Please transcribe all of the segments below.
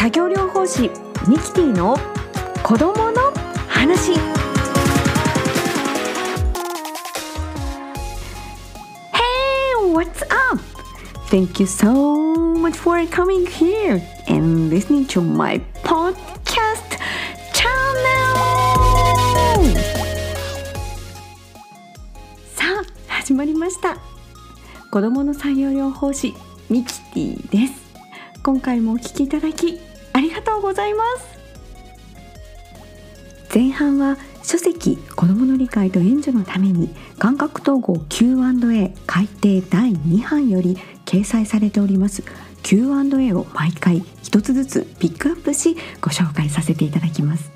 作業療法士ミキティの子供の話 what's up? Thank you so much for coming here and listening to my podcast channel! さあ、始まりました。子供の作業療法士ミキティです。今回もお聞きいただきございます。前半は書籍子どもの理解と援助のために感覚統合 Q&A 改訂第2版より掲載されております。Q&A を毎回一つずつピックアップしご紹介させていただきます。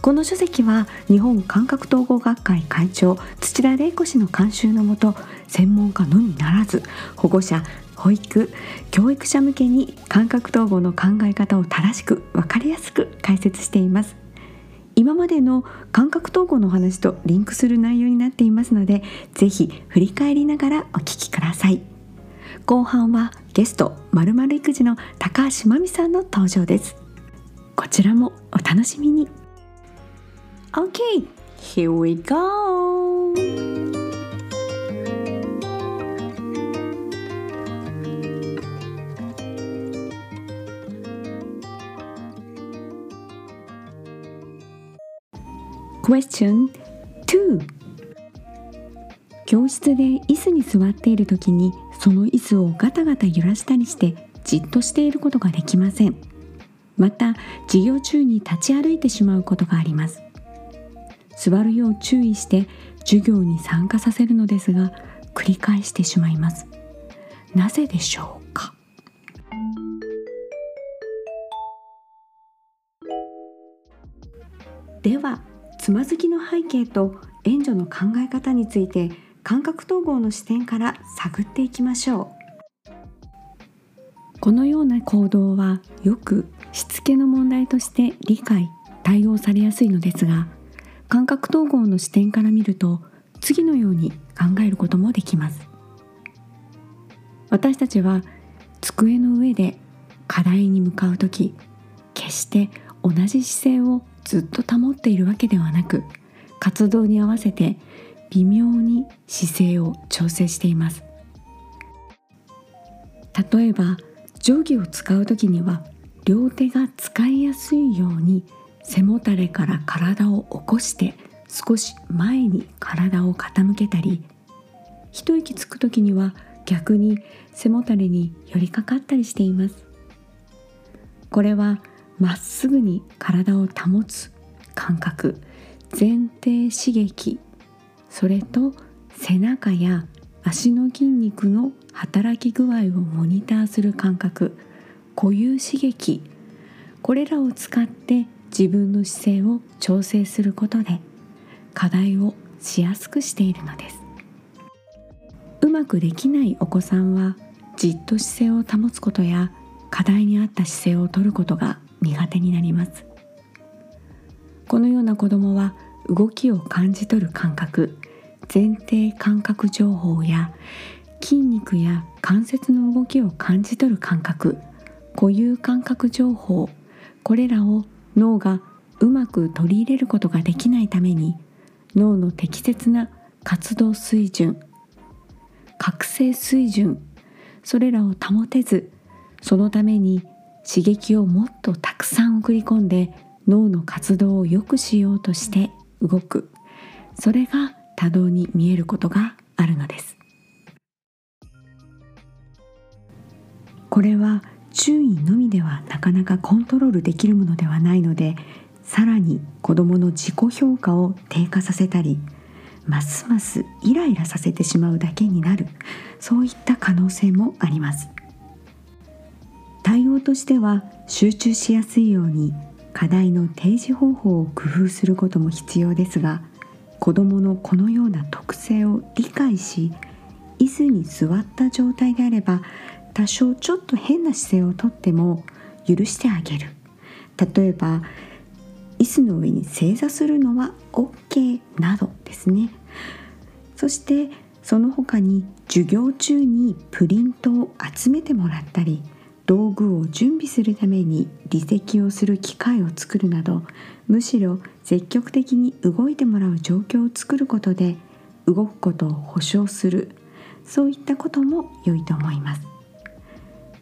この書籍は日本感覚統合学会会長土田玲子氏の監修のもと専門家のみならず保護者保育教育者向けに感覚統合の考え方を正しく分かりやすく解説しています。今までの感覚統合の話とリンクする内容になっていますのでぜひ振り返りながらお聞きください。後半はゲストまるまる育児の高橋真美さんの登場です。こちらもお楽しみに。OK here we go. Question 2教室で椅子に座っている時にその椅子をガタガタ揺らしたりしてじっとしていることができません。また授業中に立ち歩いてしまうことがあります。座るよう注意して授業に参加させるのですが繰り返してしまいます。なぜでしょうか？ではつまずきの背景と援助の考え方について感覚統合の視点から探っていきましょう。このような行動はよくしつけの問題として理解対応されやすいのですが感覚統合の視点から見ると次のように考えることもできます。私たちは机の上で課題に向かう時決して同じ姿勢をずっと保っているわけではなく活動に合わせて微妙に姿勢を調整しています。例えば定規を使う時には両手が使いやすいように背もたれから体を起こして少し前に体を傾けたり一息つく時には逆に背もたれに寄りかかったりしています。これはまっすぐに体を保つ感覚前庭刺激それと背中や足の筋肉の働き具合をモニターする感覚固有刺激これらを使って自分の姿勢を調整することで課題をしやすくしているのです。うまくできないお子さんはじっと姿勢を保つことや課題に合った姿勢をとることが苦手になります。このような子どもは動きを感じ取る感覚前庭感覚情報や筋肉や関節の動きを感じ取る感覚固有感覚情報これらを脳がうまく取り入れることができないために脳の適切な活動水準覚醒水準それらを保てずそのために刺激をもっとたくさん送り込んで脳の活動を良くしようとして動く。それが多動に見えることがあるのです。これは注意のみではなかなかコントロールできるものではないのでさらに子どもの自己評価を低下させたりますますイライラさせてしまうだけになる。そういった可能性もあります。対応としては集中しやすいように課題の提示方法を工夫することも必要ですが子どものこのような特性を理解し椅子に座った状態であれば多少ちょっと変な姿勢をとっても許してあげる。例えば椅子の上に正座するのは OK などですね。そしてその他に授業中にプリントを集めてもらったり道具を準備するために離席をする機会を作るなどむしろ積極的に動いてもらう状況を作ることで動くことを保証するそういったことも良いと思います。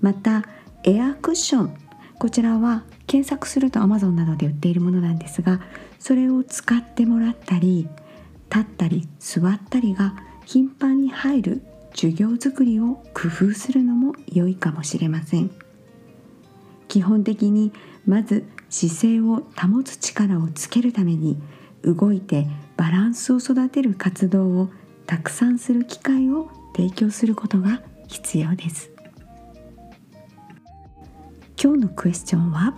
またエアクッションこちらは検索すると Amazon などで売っているものなんですがそれを使ってもらったり立ったり座ったりが頻繁に入る授業作りを工夫するのも良いかもしれません。基本的にまず姿勢を保つ力をつけるために動いてバランスを育てる活動をたくさんする機会を提供することが必要です。今日のクエスチョンは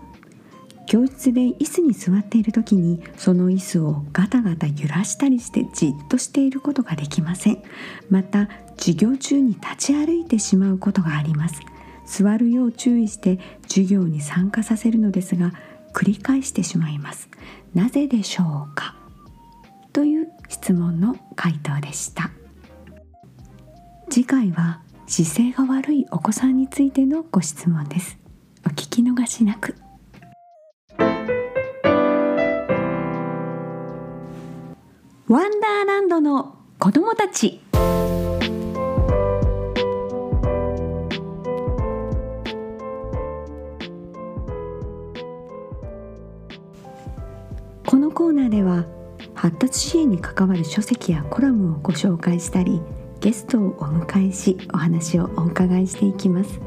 教室で椅子に座っている時にその椅子をガタガタ揺らしたりしてじっとしていることができません。また授業中に立ち歩いてしまうことがあります。座るよう注意して授業に参加させるのですが繰り返してしまいます。なぜでしょうか？という質問の回答でした。次回は姿勢が悪いお子さんについてのご質問です。お聞き逃しなく。ワンダーランドの子供たち。ーナーでは発達支援に関わる書籍やコラムをご紹介したりゲストをお迎えしお話をお伺いしていきます。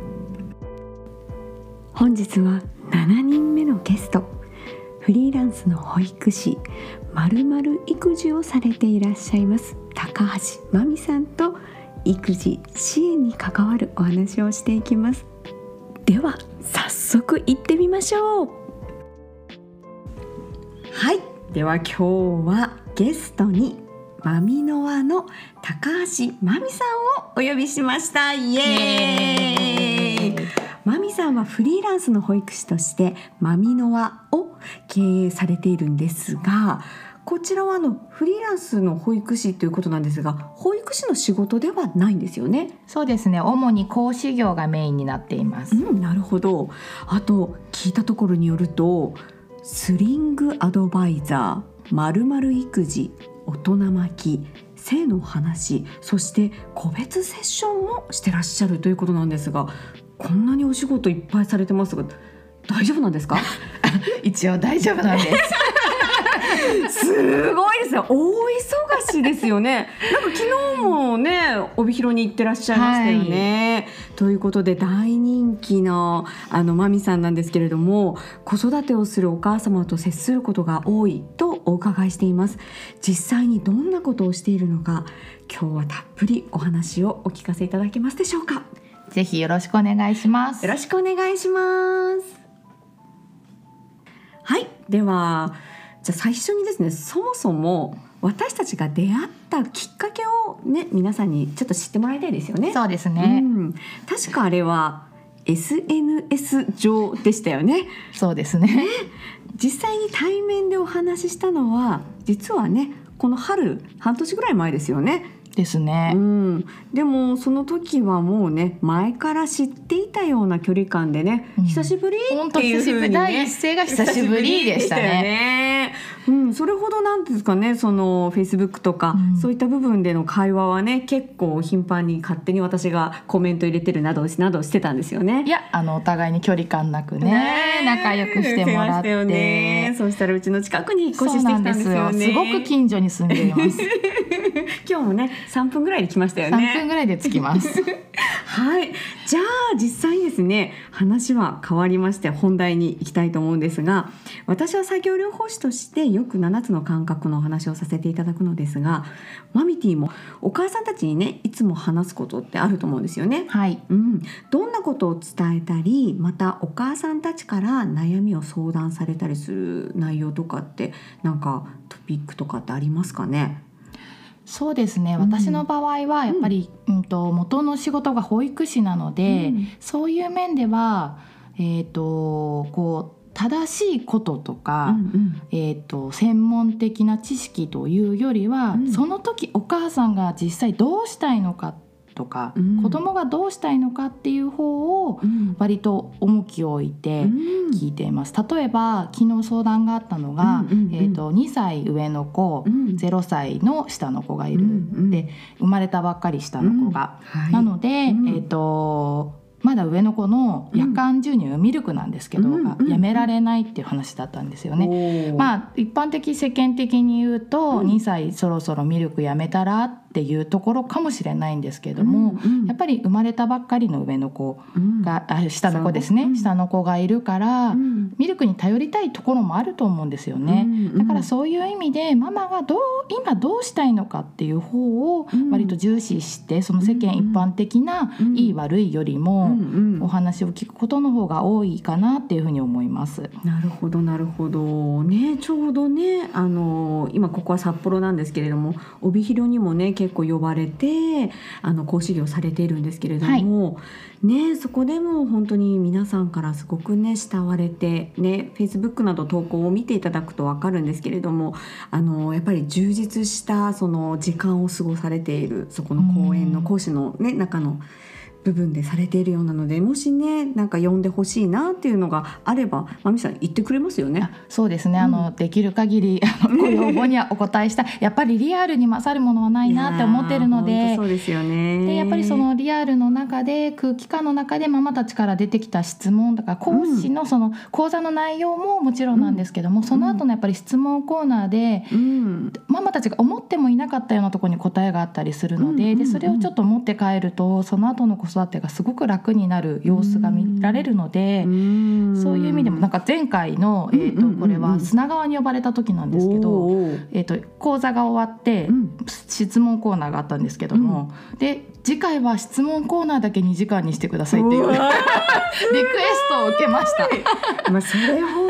本日は7人目のゲストフリーランスの保育士まるまる育児をされていらっしゃいます高橋真美さんと育児支援に関わるお話をしていきます。では早速行ってみましょう。では今日はゲストにマミノワの高橋真美さんをお呼びしました。イエーイ。マミさんはフリーランスの保育士としてマミノワを経営されているんですがこちらはあのフリーランスの保育士ということなんですが保育士の仕事ではないんですよね？そうですね。主に講師業がメインになっています、うん、なるほど。あと聞いたところによるとスリングアドバイザーまるまる育児大人巻き性の話そして個別セッションもしてらっしゃるということなんですがこんなにお仕事いっぱいされてますが大丈夫なんですか？一応大丈夫なんです。すごいですよ。大忙しですよね。なんか昨日もね帯広に行ってらっしゃいましたよね、ということで大人気のあのマミさんなんですけれども子育てをするお母様と接することが多いとお伺いしています。実際にどんなことをしているのか今日はたっぷりお話をお聞かせいただけますでしょうか？ぜひよろしくお願いします。よろしくお願いします。はい。ではじゃあ最初にですねそもそも私たちが出会ったきっかけをね皆さんにちょっと知ってもらいたいですよね。そうですうね、ん、確かあれは SNS 上でしたよね。そうですね実際に対面でお話ししたのは実はねこの春半年ぐらい前ですよね。ですね、うん、でもその時はもうね前から知っていたような距離感でね、うん。久しぶりっていうふうにね。第一声が久しぶりでしたね。うん、それほどなんですかねそのフェイスブックとか、うん。そういった部分での会話はね結構頻繁に勝手に私がコメント入れてるなどなどしてたんですよね。い。やあのお互いに距離感なくねえ。仲良くしてもらって。ね そうしたらうちの近くに引っ越ししてきなんですたんですよねよ。すごく近所に住んでいます。今日もね3分ぐらいで来ましたよ3ね分ぐらいで着きます。はい、じゃあ実際にですね話は変わりまして本題に行きたいと思うんですが私は作業療法士としてよく7つの感覚のお話をさせていただくのですがマミティもお母さんたちにねいつも話すことってあると思うんですよね。はい。うん、どんなことを伝えたりまたお母さんたちから悩みを相談されたりする内容とかってなんかトピックとかってありますかね？そうですね、うん。私の場合はやっぱり、うんと元の仕事が保育士なので、うん。そういう面では、えー、とこう正しいこととか、うんえー、と専門的な知識というよりは、うん。その時お母さんが実際どうしたいのかっとか、うん。子供がどうしたいのかっていう方をうん。割と重きを置いてうん。聞いています。例えば昨日相談があったのが、うんうんうん。えー、と2歳上の子、うん。0歳の下の子がいる、うんうん。で生まれたばっかり下の子が。はい。なので、うん。えー、とまだ上の子の夜間授乳、ミルクなんですけど、うん。がうん。やめられないっていう話だったんですよね。ねまあ一般的世間的に言うと、うん。2歳そろそろミルクやめたらっていうところかもしれないんですけども、やっぱり生まれたばっかりの上の子が、あ下の子ですね、うん。下の子がいるから、ミルクに頼りたいところもあると思うんですよね。だからそういう意味でママがどう今どうしたいのかっていう方をうん。割と重視してその世間一般的なうん。いい悪いよりうもんうんお話を聞くことの方が多いかなっていうふうに思います。なるほどなるほど。ねちょうどねあの今ここは札幌なんですけれども帯広にもね結構呼ばれてあの講師業されているんですけれども、ねそこでも本当に皆さんからすごくね慕われてね Facebook など投稿を見ていただくと分かるんですけれどもあのやっぱり充実したその時間を過ごされているそこの講演のうん。講師のね中の部分でされているようなのでもしねなんか呼んでほしいなっていうのがあればまみさん言ってくれますよね。あ。そうですね、あのできる限りあの ご要望にはお答えしたい。やっぱりリアルに勝るものはないなって思ってるので。当そうですよね。でやっぱりそのリアルの中で空気感の中でママたちから出てきた質問だから講師のその講座の内容ももちろんなんですけども、その後のやっぱり質問コーナーでうん。ママたちが思ってもいなかったようなところに答えがあったりするので,、うんうんうんでそれをちょっと持って帰るとその後の子育てがすごく楽になる様子が見られるので。うん。そういう意味でもなんか前回の、えー、とこれは砂川に呼ばれた時なんですけど、えー、と講座が終わって、うん。質問コーナーがあったんですけども、で次回は質問コーナーだけ2時間にしてくださいっていう リクエストを受けました。まあそれほ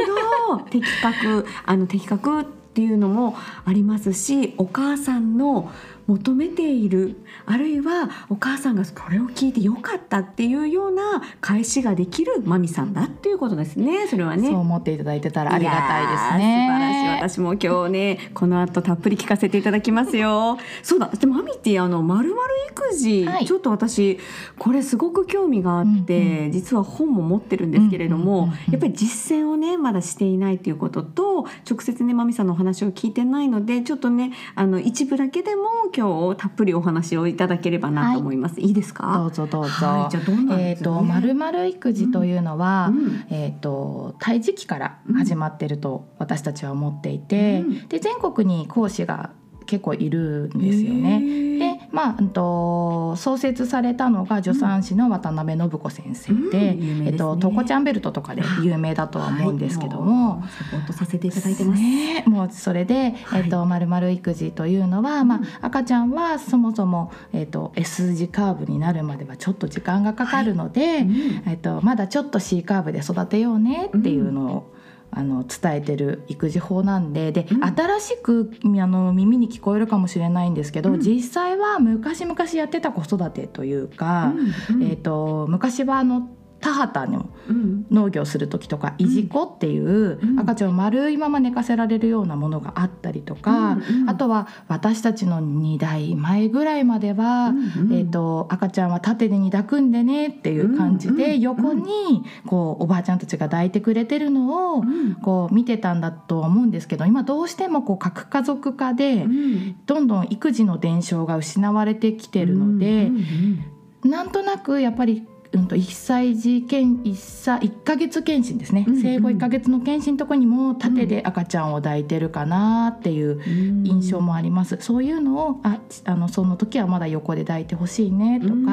ど的確あの的確っていうのもありますしお母さんの求めている。あるいはお母さんがこれを聞いてよかったっていうような返しができるマミさんだっていうことですね。それはね。そう思っていただいてたらありがたいですやー素晴らしい。ね。私も今日ねこの後たっぷり聞かせていただきますよ。そうだ。でもマミってあのまるまる育児、はい。ちょっと私これすごく興味があって、うん実は本も持ってるんですけれども、うんうんうんうん。やっぱり実践をねまだしていないということと直接ねマミさんのお話を聞いてないのでちょっとねあの一部だけでも今日たっぷりお話をいただければなと思います、い、いですか？どうぞどうぞ。はい、じゃあどんなんえっ、とまるまる育児というのは、うん。えっ、と胎児期から始まってると私たちは思っていて、うん。で全国に講師が結構いるんですよね。ねでまあ、うんと創設されたのが助産師の渡辺信子先生で、うん有名ですね。えっとトコちゃんベルトとかで有名だとは思うんですけども。はい。サポートさせていただいてます。ね、もうそれで、はい。えっと、まるまる育児というのは、まあ、赤ちゃんはそもそも、えっと、S 字カーブになるまではちょっと時間がかかるので、うん。えっと、まだちょっと C カーブで育てようねっていうのを、あの伝えてる育児法なんでで、うん。新しくあの耳に聞こえるかもしれないんですけど、うん。実際は昔々やってた子育てというか、うん。えっと昔はあの田畑のうん。農業する時とかいじこっていううん。赤ちゃんを丸いまま寝かせられるようなものがあったりとか、あとは私たちの2代前ぐらいまでは、えー、と赤ちゃんは縦でに抱くんでねっていう感じで横にこうおばあちゃんたちが抱いてくれてるのをうん。こう見てたんだとは思うんですけど今どうしてもこう核家族化でうん。どんどん育児の伝承が失われてきてるので。なんとなくやっぱり、うん、と1歳児検1歳1ヶ月検診ですね、うんうん。生後1ヶ月の検診のとこにも縦で赤ちゃんを抱いてるかなっていううん。印象もあります、そういうのをああのその時はまだ横で抱いてほしいねとか、うん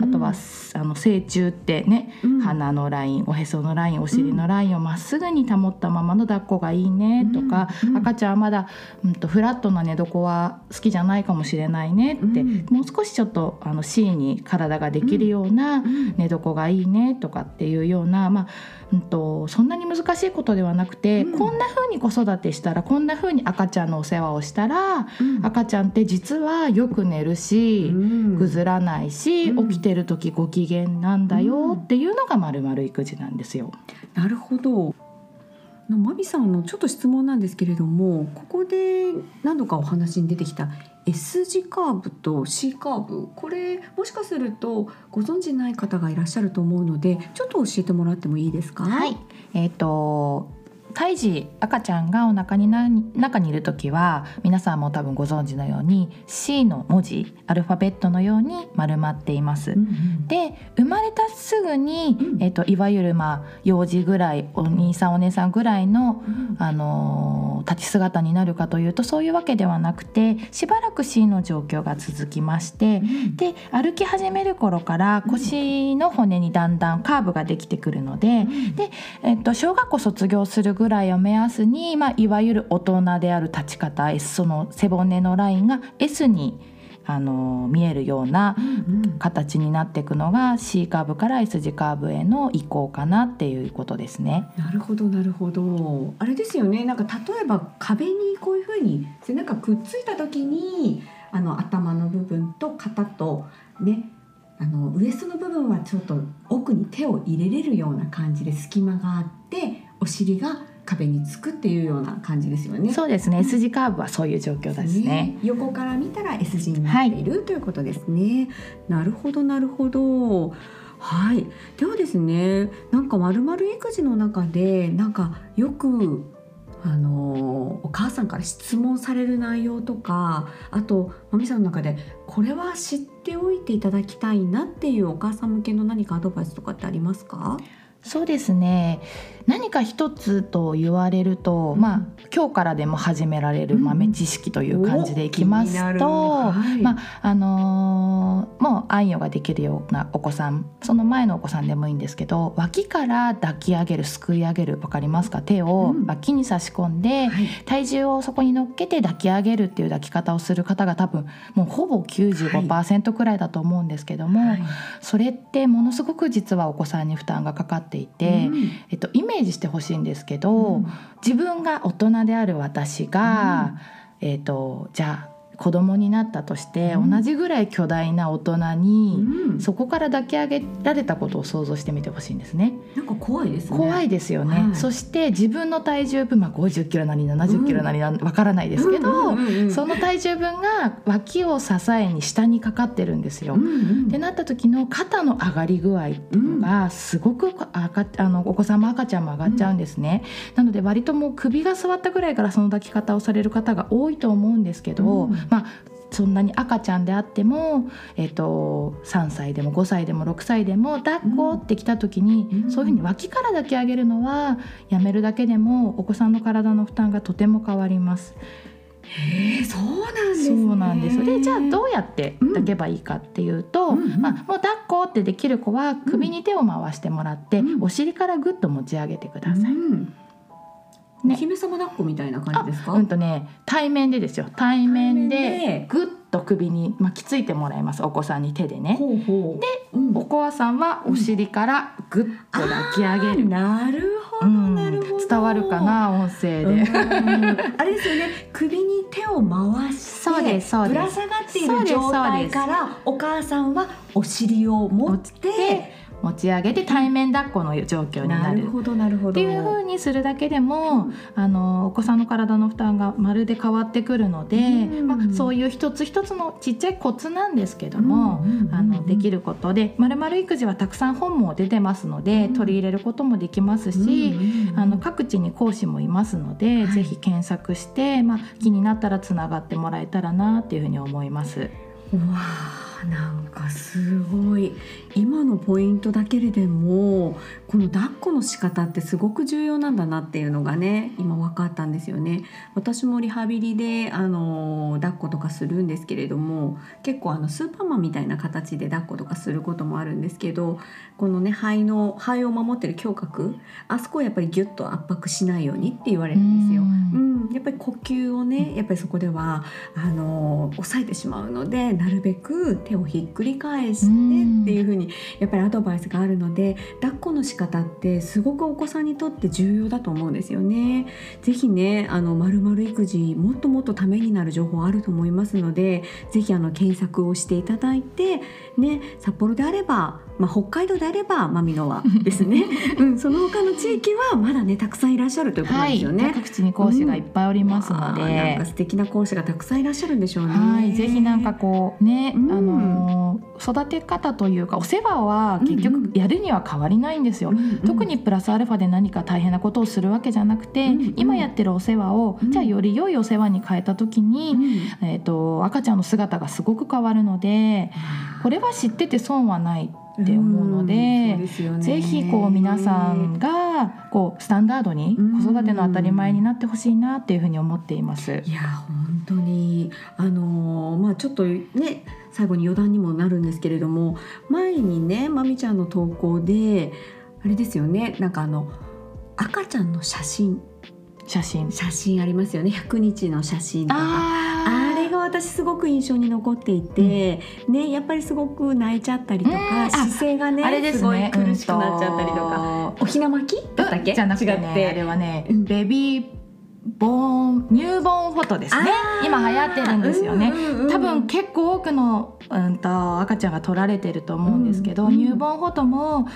あとはあの成虫ってね、うん。鼻のラインおへそのラインお尻のラインをまっすぐに保ったままの抱っこがいいねとか、うん赤ちゃんはまだ、うん、とフラットな寝床は好きじゃないかもしれないねって、うん。もう少しちょっとあの C に体ができるようなうん寝床がいいねとかっていうような、まあうん、とそんなに難しいことではなくて、うんこんな風に子育てしたらこんな風に赤ちゃんのお世話をしたらうん赤ちゃんって実はよく寝るし。うんぐずらないし、うん起きてる時ご機嫌なんだよっていうのがまるまる育児なんですよ。なるほどのマビさんのちょっと質問なんですけれどもここで何度かお話に出てきた S 字カーブと C カーブ。これもしかするとご存じない方がいらっしゃると思うのでちょっと教えてもらってもいいですか？はい。えっ、と胎児赤ちゃんがお腹にな中にいる時は皆さんも多分ご存知のように C の文字アルファベットのように丸まっています。うんうんで生まれたすぐに、うん。えっといわゆるまあ幼児ぐらいお兄さんお姉さんぐらいの、うんあのー立ち姿になるかというとそういうわけではなくてしばらく C の状況が続きましてで歩き始める頃から腰の骨にだんだんカーブができてくるので、で、えっと、小学校卒業するぐらいを目安に、まあ、いわゆる大人である立ち方 S その背骨のラインが S にあの見えるような形になっていくのが C カーブから S 字カーブへの移行かなっていうことですね。なるほどなるほど。あれですよね。なんか例えば壁にこういうふうに背中くっついた時にあの頭の部分と肩とねあのウエストの部分はちょっと奥に手を入れれるような感じで隙間があってお尻が壁につくっていうような感じですよね。そうですね S 字カーブはそういう状況ですね。横から見たら S 字になっている、ということですね。なるほどなるほど。はい。ではですね、なんかまるまる育児の中でなんかよくあのお母さんから質問される内容とか、あとまみさんの中でこれは知っておいていただきたいなっていうお母さん向けの何かアドバイスとかってありますか？そうですね何か一つと言われると、うん。まあ今日からでも始められるうん。豆知識という感じでいきますと、はい。まああのーもう愛用ができるようなお子さんその前のお子さんでもいいんですけど脇から抱き上げるすくい上げるわかりますか？手をうん。脇に差し込んで、はい。体重をそこに乗っけて抱き上げるっていう抱き方をする方が多分もうほぼ95%くらいだと思うんですけども、はい。それってものすごく実はお子さんに負担がかかっていて、うん。えっと、イメージしてほしいんですけど、うん。自分が大人である私が、えっと、じゃあ子供になったとして、うん。同じぐらい巨大な大人に、うん。そこから抱き上げられたことを想像してみてほしいんですね。なんか怖いですね。怖いですよね、はい。そして自分の体重分、まあ、50キロなり70キロなりなわからないですけど、うんうんうんうん。その体重分が脇を支えに下にかかってるんですよ。うんうん。ってなった時の肩の上がり具合っていうのがすごく赤あのお子さんも赤ちゃんも上がっちゃうんですね、なので割ともう首が座ったぐらいからその抱き方をされる方が多いと思うんですけど、うんまあそんなに赤ちゃんであっても、えっと3歳でも5歳でも6歳でも抱っこってきた時に、うんそういうふうに脇から抱き上げるのはやめるだけでもお子さんの体の負担がとても変わります。そうなんですそね。うなんですでじゃあどうやって抱けばいいかっていうと、うんうんまあ、もう抱っこってできる子は首に手を回してもらって、うんお尻からぐっと持ち上げてください。うんねお姫様抱っこみたいな感じですか？うんとね対面でですよ対面ででぐっと首に巻きついてもらいますお子さんに手でね。ほうほう。で、うんお母さんはお尻からぐっと抱き上げる。なるほど、うんなるほど。伝わるかな音声うん。で。あれですよね。首に手を回して、そうですそうですぶら下がっている状態から、お母さんはお尻を持って、持ち上げて対面抱っこの状況になる。なるほどなるほど。っていう風にするだけでも、あのお子さんの体の負担がまるで変わってくるので、うんまあ、そういう一つ一つのちっちゃいコツなんですけども、あのできることで「まるまる育児」はたくさん本も出てますので、うん取り入れることもできますし、あの各地に講師もいますので、はいぜひ検索して、まあ、気になったらつながってもらえたらなっていうふうに思います。うわあなんかすごい今のポイントだけれでもこの抱っこの仕方ってすごく重要なんだなっていうのがね今分かったんですよね。私もリハビリであの抱っことかするんですけれども結構あのスーパーマンみたいな形で抱っことかすることもあるんですけどこのね肺の肺を守ってる胸郭あそこをやっぱりギュッと圧迫しないようにって言われるんですよ。うん。うん、やっぱり呼吸をねやっぱりそこではあの抑えてしまうのでなるべく手をひっくり返してうんっていう風ににやっぱりアドバイスがあるので抱っこの仕方ってすごくお子さんにとって重要だと思うんですよね。ぜひねあのまるまる育児もっともっとためになる情報あると思いますのでぜひあの検索をしていただいてね札幌であればまあ、北海道であればマミノワですね、うん、その他の地域はまだねたくさんいらっしゃるということですよね、はい、各地に講師がいっぱいおりますので、うん、なんか素敵な講師がたくさんいらっしゃるんでしょうね。はい。ぜひなんかこうね、うん、あの育て方というかお世話は結局やるには変わりないんですよ、うんうん、特にプラスアルファで何か大変なことをするわけじゃなくて、うんうん、今やってるお世話を、じゃあより良いお世話に変えた時に、えーと、と赤ちゃんの姿がすごく変わるのでこれは知ってて損はないって思うのでうん、ぜひこう皆さんがこうスタンダードに子育ての当たり前になってほしいなっていうふうに思っています。いや本当に。あのまあちょっとね最後に余談にもなるんですけれども前にねまみちゃんの投稿であれですよねなんかあの赤ちゃんの写真。写真。写真ありますよね。100日の写真とか。私すごく印象に残っていて、うん、ねやっぱりすごく泣いちゃったりとか、姿勢がねあれです、ね、すごい苦しくなっちゃったりとか、おひな巻きだったっけ、じゃなくて、ね、あれはね、ベビーボーンニューボーンフォトですね。今流行ってるんですよね、多分結構多くの、うんと、赤ちゃんが撮られてると思うんですけど、うんうん、ニューボーンフォトも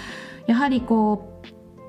やはりこう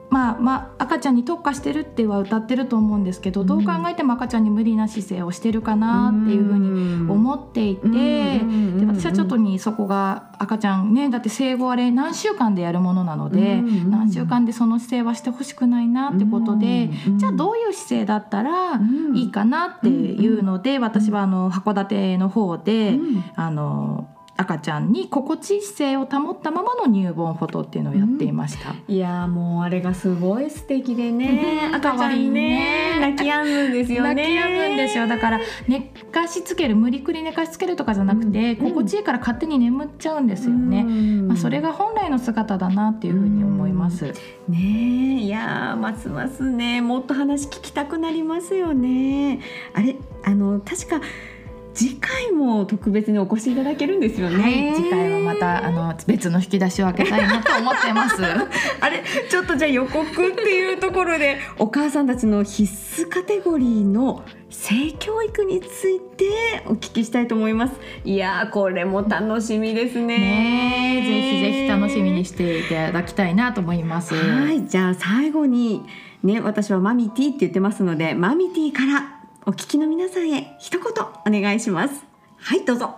まあまあ、赤ちゃんに特化してるっては歌ってると思うんですけど、どう考えても赤ちゃんに無理な姿勢をしてるかなっていうふうに思っていて、で私はちょっとにそこが赤ちゃんねだって生後あれ何週間でやるものなので、何週間でその姿勢はしてほしくないなってことで、じゃあどういう姿勢だったらいいかなっていうので、私はあの函館の方で、あの赤ちゃんに心地いい姿勢を保ったままの乳房フォトっていうのをやっていました、うん、いやもうあれがすごい素敵でね。赤ちゃんね泣き止むんですよね。泣き止むんですよ。だから寝かしつける無理くり寝かしつけるとかじゃなくて、うん、心地いいから勝手に眠っちゃうんですよね、うん、まあ、それが本来の姿だなっていうふうに思います、ねいやますますね。もっと話聞きたくなりますよね。あれあの確か次回も特別にお越しいただけるんですよね。はい、次回はまたあの別の引き出しを開けたいなと思ってます。あれちょっとじゃあ予告っていうところでお母さんたちの必須カテゴリーの性教育についてお聞きしたいと思います。いやこれも楽しみですね。ねぜひぜひ楽しみにしていただきたいなと思います。はい、じゃあ最後にね私はマミティって言ってますのでマミティからお聞きの皆さんへ一言お願いします。はいどうぞ。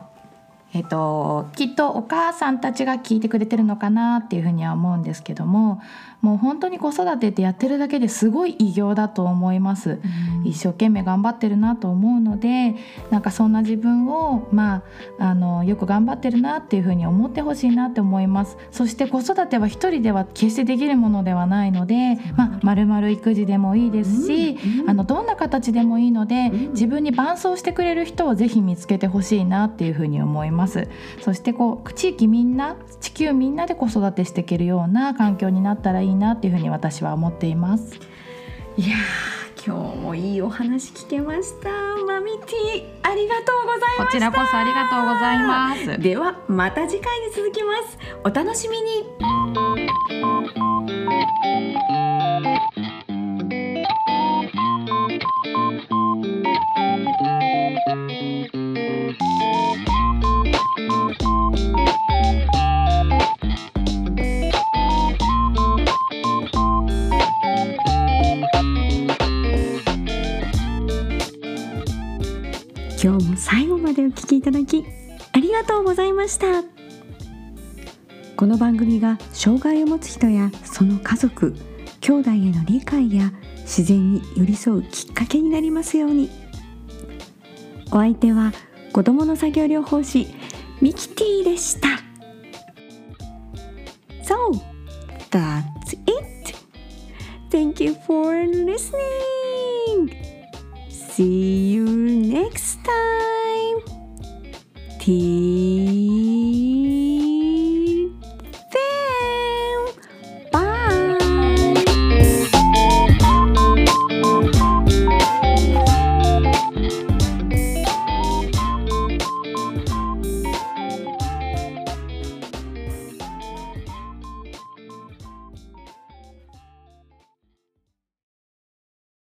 えっと、きっとお母さんたちが聞いてくれてるのかなっていうふうには思うんですけどももう本当に子育てってやってるだけですごい偉業だと思います、うん、一生懸命頑張ってるなと思うのでなんかそんな自分をまああのよく頑張ってるなっていうふうに思ってほしいなって思います。そして子育ては一人では決してできるものではないので、まあ、丸々育児でもいいですし、うん、あのどんな形でもいいので自分に伴走してくれる人をぜひ見つけてほしいなっていうふうに思います。そしてこう地域みんな地球みんなで子育てしていけるような環境になったらいいなっていうふうに私は思っています。いや今日もいいお話聞けました。マミティありがとうございまこちらこそありがとうございます。ではまた次回に続きます。お楽しみにただきありがとうございました。この番組が障害を持つ人やその家族兄弟への理解や自然に寄り添うきっかけになりますように。お相手は子どもの作業療法士ミキティでした。So that's it. Thank you for listening. See you next time. 题。